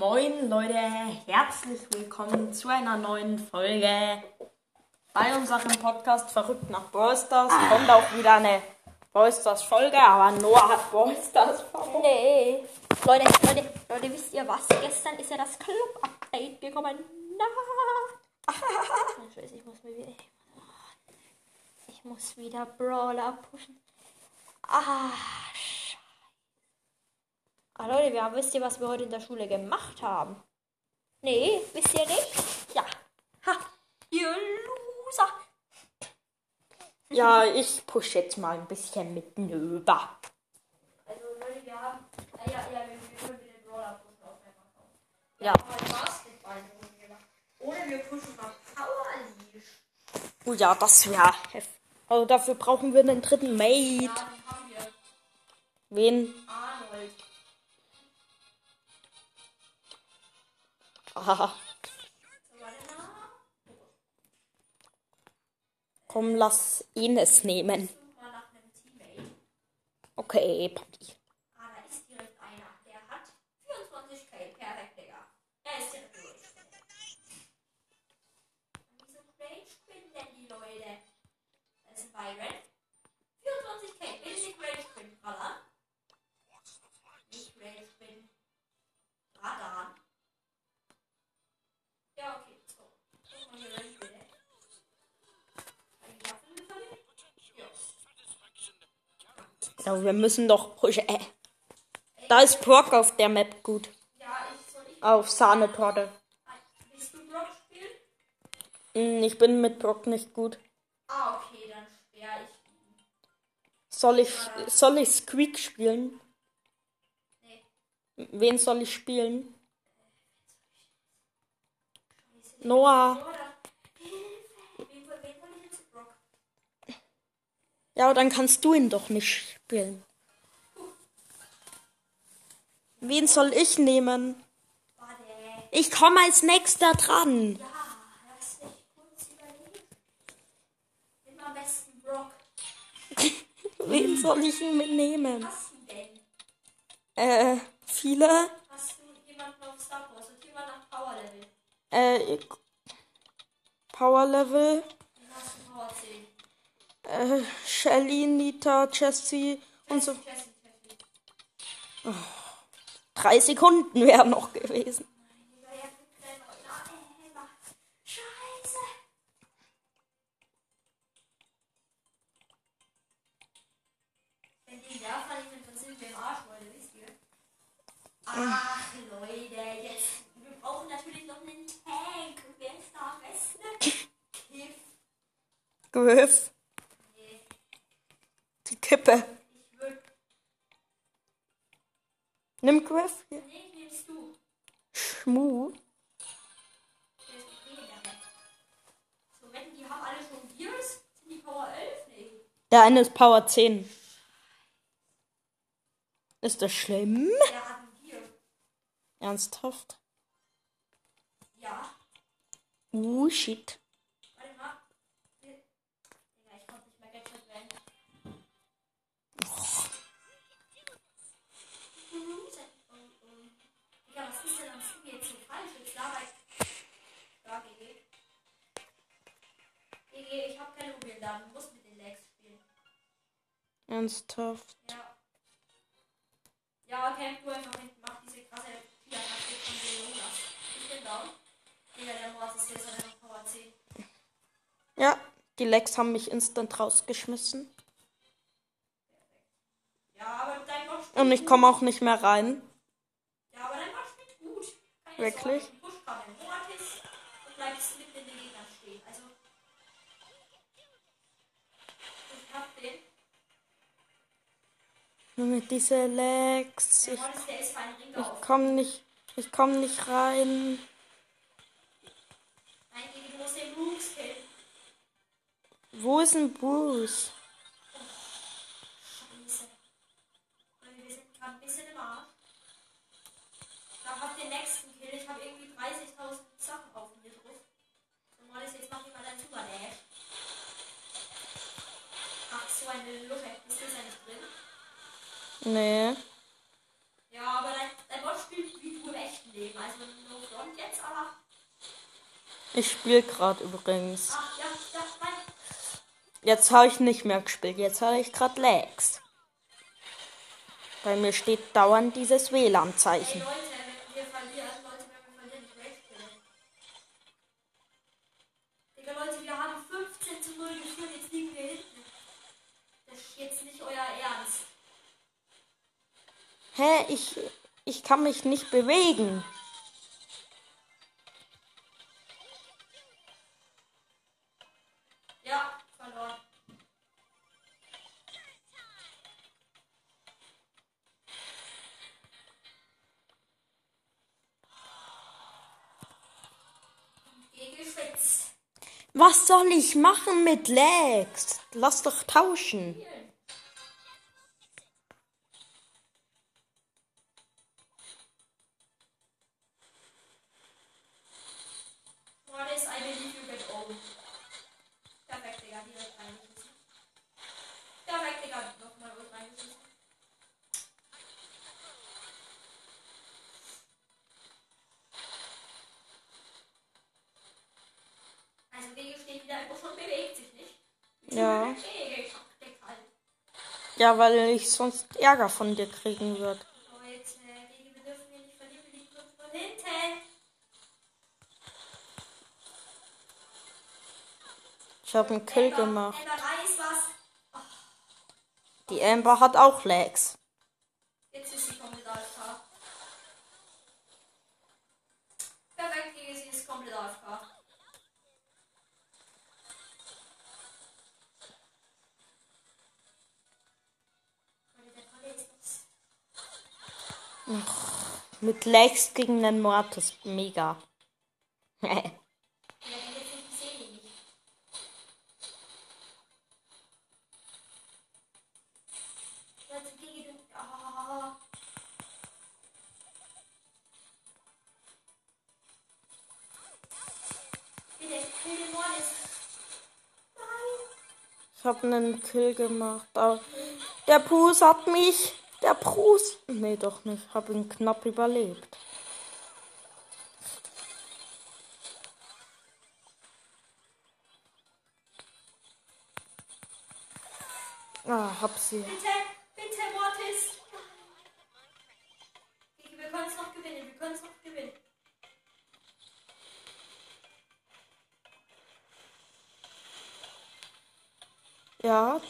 Moin Leute, herzlich willkommen zu einer neuen Folge bei unserem Podcast Verrückt nach Ballstars. Kommt auch wieder eine Ballstars Folge, aber Noah hat Ballstars verloren. Nee. Leute, Leute, Leute, wisst ihr was? Gestern ist ja das Club-Update gekommen. Na. Scheiße, ich muss mir wieder. Ich muss wieder Brawler pushen. Ah, Ah, Leute, wir haben, wisst ihr, was wir heute in der Schule gemacht haben? Nee, wisst ihr nicht? Ja. Ha, ihr Loser. Ja, ich push jetzt mal ein bisschen mit Nöber. Also, Leute, wir haben. Ja, ja, ja, wir, wir können wieder Brawler pushen auf der Plattform. Ja. Mal Basketball eine Runde gemacht. Oder wir pushen mal Power Unleash. Oh ja, das wäre heftig. Also dafür brauchen wir einen dritten Mate. Ja, den haben wir. Wen? Arnold. Aha. So, warte mal. Komm, lass ihn es nehmen. Okay, Papi. Ah, da ist direkt einer. Der hat 24k. Perfekt, Digga. Er ist direkt durch. Wieso Rage Quinn denn die Leute? Das ist Byron. 24k. Will nicht Rage Quinn, Radar? Nicht Rage Quinn. Radar. Ja, okay. So. Guck mal hier rein, bitte. Ein Waffen mitverlegt? Ja. Ja, wir müssen doch. Äh. Da ist Brock auf der Map gut. Auf Sahnetorte. Hm, Ich bin mit Brock nicht gut. Soll ich, soll ich Squeak spielen? Wen soll ich spielen? Noah. Oder? Hilfe! Wen soll wen soll ich jetzt Brock? Ja, dann kannst du ihn doch nicht spielen. Wen soll ich nehmen? Ich komme als nächster dran. Ja, lass mich kurz überlegen. Nimm am besten Brock. Wen soll ich ihn mitnehmen? Hast du denn? Äh, viele? Hast du jemanden auf Star Wars? Und jemand nach Power Level? Äh, Power Level. Dann hast du Power 10. Äh, Shelly, Nita, Jessie und so. Jessie. Drei Sekunden wären noch gewesen. Ach, Leute, jetzt. Wir brauchen natürlich noch einen Tank. Und wer ist da am besten? Kiff. Griff. Die Kippe. Nimm Griff. Hier. Nee, nimmst du. Schmu. Der. So, wetten, die haben alle schon Gears? Sind die Power 11? Nee. Der eine ist Power 10. Ist das schlimm? Der hat ein Gear. Ernsthaft? Ja. Uh, shit. Da, GG. GG, ich hab keine Mobildaten. Du musst mit den Legs spielen. Ernsthaft. Ja. Ja, camp du einfach hinten. Mach diese krasse Kia-Taktik von den Jonas. Ich bin down. Digga, der Moas ist jetzt einfach Power 10. Ja, die Lex haben mich instant rausgeschmissen. Ja, aber dein spielt Und ich komme auch nicht mehr rein. Ja, aber dein Gott spielt gut. Keine Wirklich? Sorge, du pusht gerade den Mortis und bleibst mitten in den Gegnern stehen. Also. Ich hab den. Lex. Der Ich, ich komme nicht. Ich komme nicht rein. Wo ist denn Bruce? Nee. Ja, aber dein, dein Bot spielt wie du im echten Leben. Also nur Front jetzt, aber. Ich spiele gerade übrigens. Ach, ja, ja, nein. Jetzt habe ich nicht mehr gespielt. Jetzt habe ich gerade Lags. Bei mir steht dauernd dieses WLAN-Zeichen. Hey, Hä? Ich, ich kann mich nicht bewegen. Ja, verloren. Was soll ich machen mit Lags? Lass doch tauschen. Ja, weil ich sonst Ärger von dir kriegen würde. Ich habe einen Kill gemacht. Die Amber hat auch Lags. Bitte, kill den Mordes. Nein. Ich habe einen Kill gemacht. Aber der Bruce hat mich. Der Bruce. Nee, doch nicht. Ich habe ihn knapp überlebt. Ah, hab sie. Bitte, bitte, Mortis. Wir können es noch gewinnen, wir können es noch gewinnen. Ja,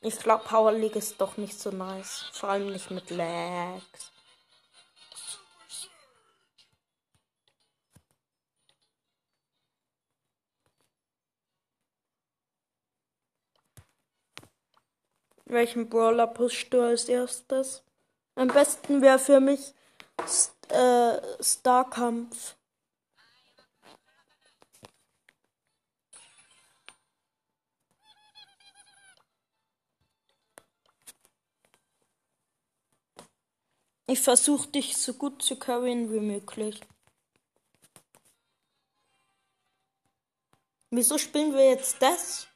Ich glaube, Power League ist doch nicht so nice. Vor allem nicht mit Lags. Welchen Brawler pushst du als erstes? Am besten wäre für mich St äh, Starkampf. Ich versuche dich so gut zu carryen wie möglich. Wieso spielen wir jetzt das?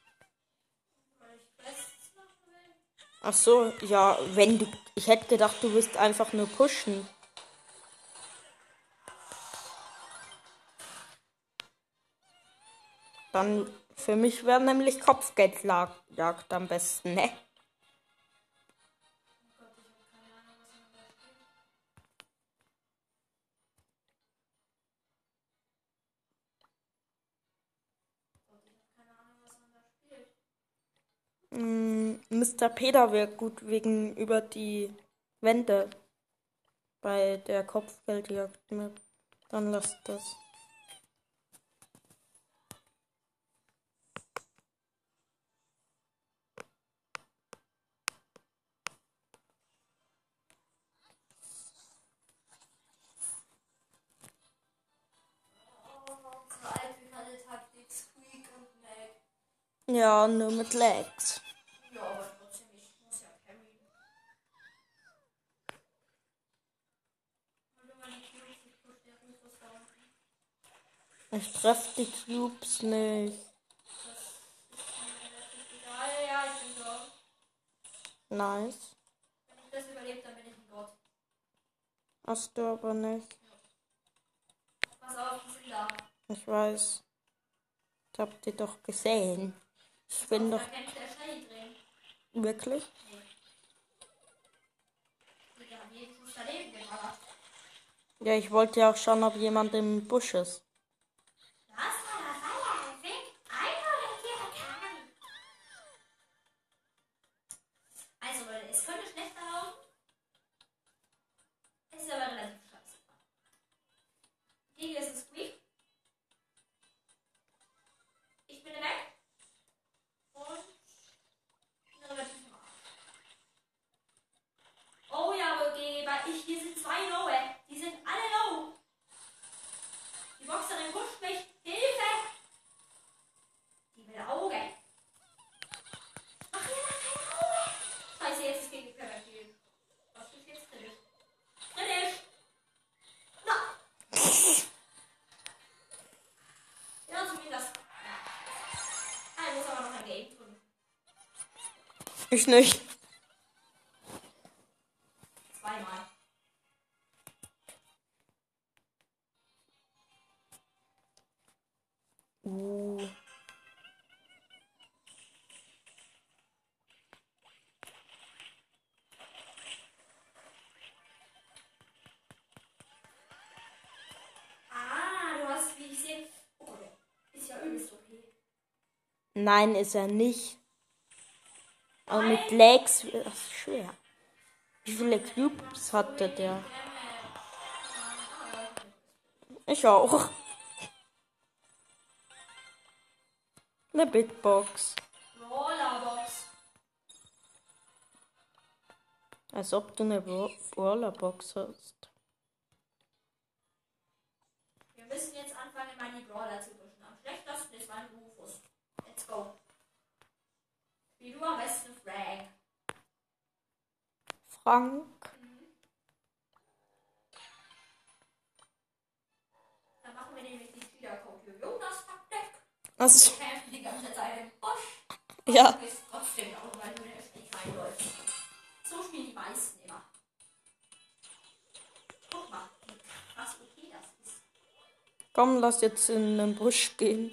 Ach so, ja, wenn du. Ich hätte gedacht, du willst einfach nur pushen. Dann für mich wäre nämlich Kopfgeldjagd am besten, ne? Mr. Peter wäre gut wegen über die Wände bei der Kopfgeldjagd. Dann lass das. Ja, nur mit Legs. Ja, aber trotzdem, ich muss ja carryen. Warte mal, die Cubes. Ich treffe die Cubes nicht. Nice. Wenn ich das überlebe, dann bin ich ein Gott. Hast du aber nicht. Pass auf, die sind da. Ich weiß. Ich hab die doch gesehen. Ich bin doch wirklich. Ja, ich wollte ja auch schauen, ob jemand im Busch ist. Ich nicht. Zweimal. Uh. Ah, du hast, wie ich sehe. Oh Gott, ist ja übelst okay. Nein, ist er nicht. Aber mit Legs wird das schwer. Wie viele Cubes hatte der? Ich auch. Eine Bitbox. Rollerbox. Als ob du eine Brawlerbox hast. Wir müssen jetzt anfangen, die Brawler zu pushen. Am schlechtesten ist mein Rufus. Let's go. Wie du am besten Frank. Frank. Dann machen wir nämlich die Cheater-Code Jonas Taktik. Also, Wir kämpfen die ganze Zeit im Busch. ja. Du bist trotzdem auch, weil du nicht reinläufst. So spielen die meisten immer. Guck mal, krass okay das ist. Komm, lass jetzt in den Busch gehen.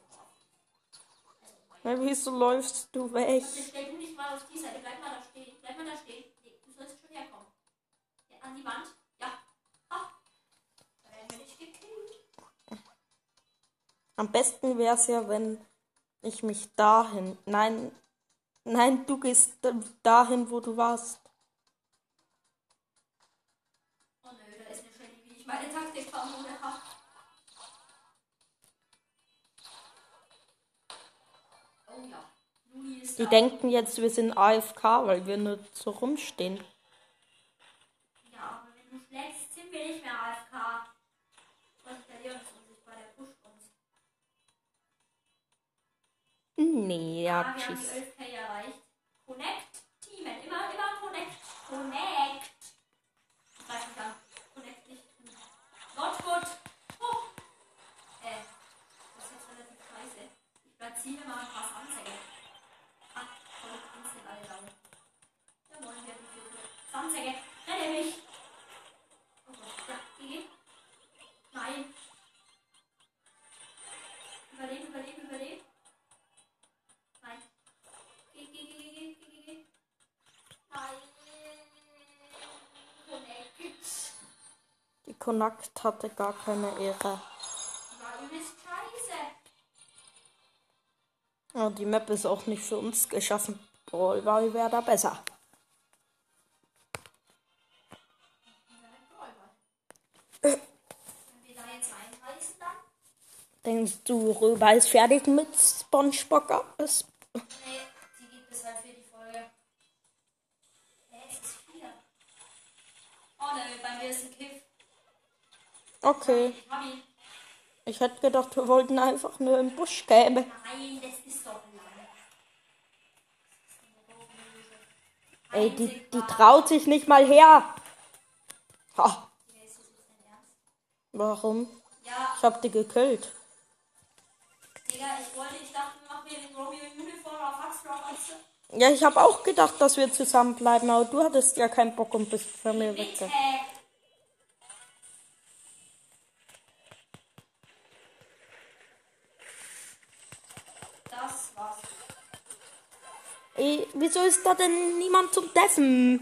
Noch drauf. Also, mein Na, wieso läufst du weg? Jetzt stell du dich mal auf die Seite. Bleib mal da stehen. Bleib mal da stehen. Nee, du sollst schon herkommen. Ja, an die Wand. Ja. Ah. Da werden wir nicht gekillt. Am besten wäre es ja, wenn ich mich dahin. Nein, nein, du gehst dahin, wo du warst. Oh nö, da ist eine Shelly, wie ich meine Taktik vermutet habe. Oh ja. Die denken jetzt, wir sind AFK, weil wir nur so rumstehen. Nee, ja, Ah, Connect hatte gar keine Ehre. Ja, die Map ist auch nicht für uns geschaffen. Brawlball wäre da besser. Denkst du, Röber ist fertig mit SpongeBob? Es- Nee, die geht bis halt für die Folge. Hä, es ist vier. vorne. Bei mir ist ein Kiff. Okay. Ich hab hätte gedacht, wir wollten einfach nur im Busch gäbe. Nein, das ist doch lang. Ey, die, die traut sich nicht mal her. Ha, warum? Ich hab die gekillt. Digga, ich wollte, ich dachte, wir machen hier den Romeo Uniform auf du? Ja, ich habe auch gedacht, dass wir zusammenbleiben, aber du hattest ja keinen Bock und bist von mir weg. Ist da denn niemand zum Deffen?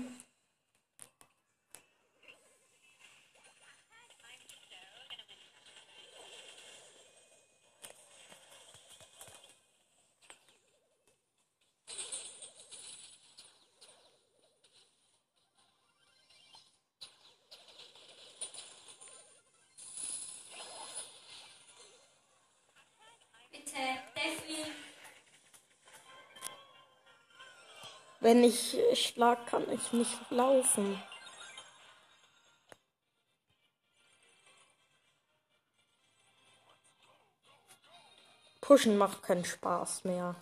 Wenn ich schlag, kann ich nicht laufen. Pushen macht keinen Spaß mehr.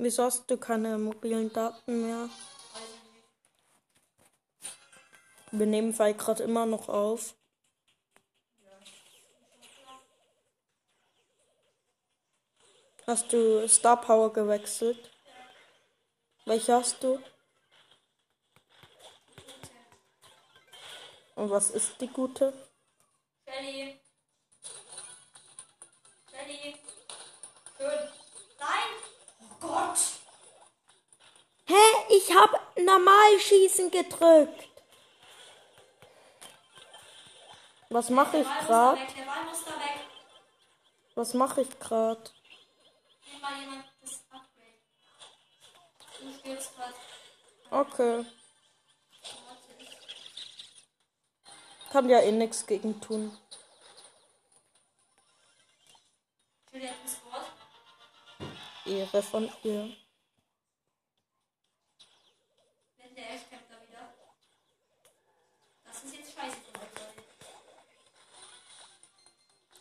Wieso hast du keine mobilen Daten mehr? Wir nehmen Fall gerade immer noch auf. Hast du Star Power gewechselt? Welche hast du? Und was ist die gute? Shelly. Ich hab Normalschießen gedrückt. Was mache ich weg. Was mache ich grad. Okay. Kann ja eh nichts gegen tun. Ehre von ihr. Wenn der Ash kämpft da wieder. Das ist jetzt scheiße von euch, Leute.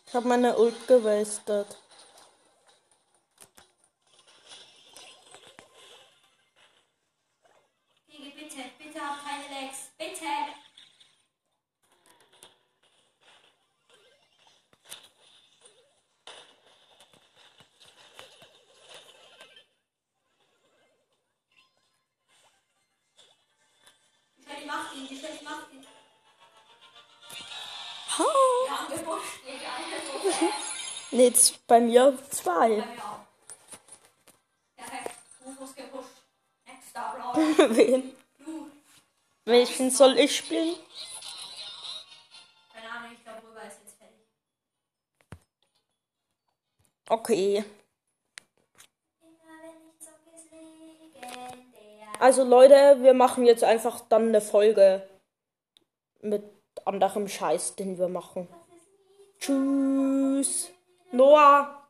Ich habe meine Ult gewastet. Perfekt. Rufus gepusht. Extra Brawler. Wen? Welchen soll ich spielen? Keine Ahnung, ich glaube, Rüber ist jetzt fertig. Okay. Also Leute, wir machen jetzt einfach dann eine Folge mit anderem Scheiß, den wir machen. Tschüss. Noah.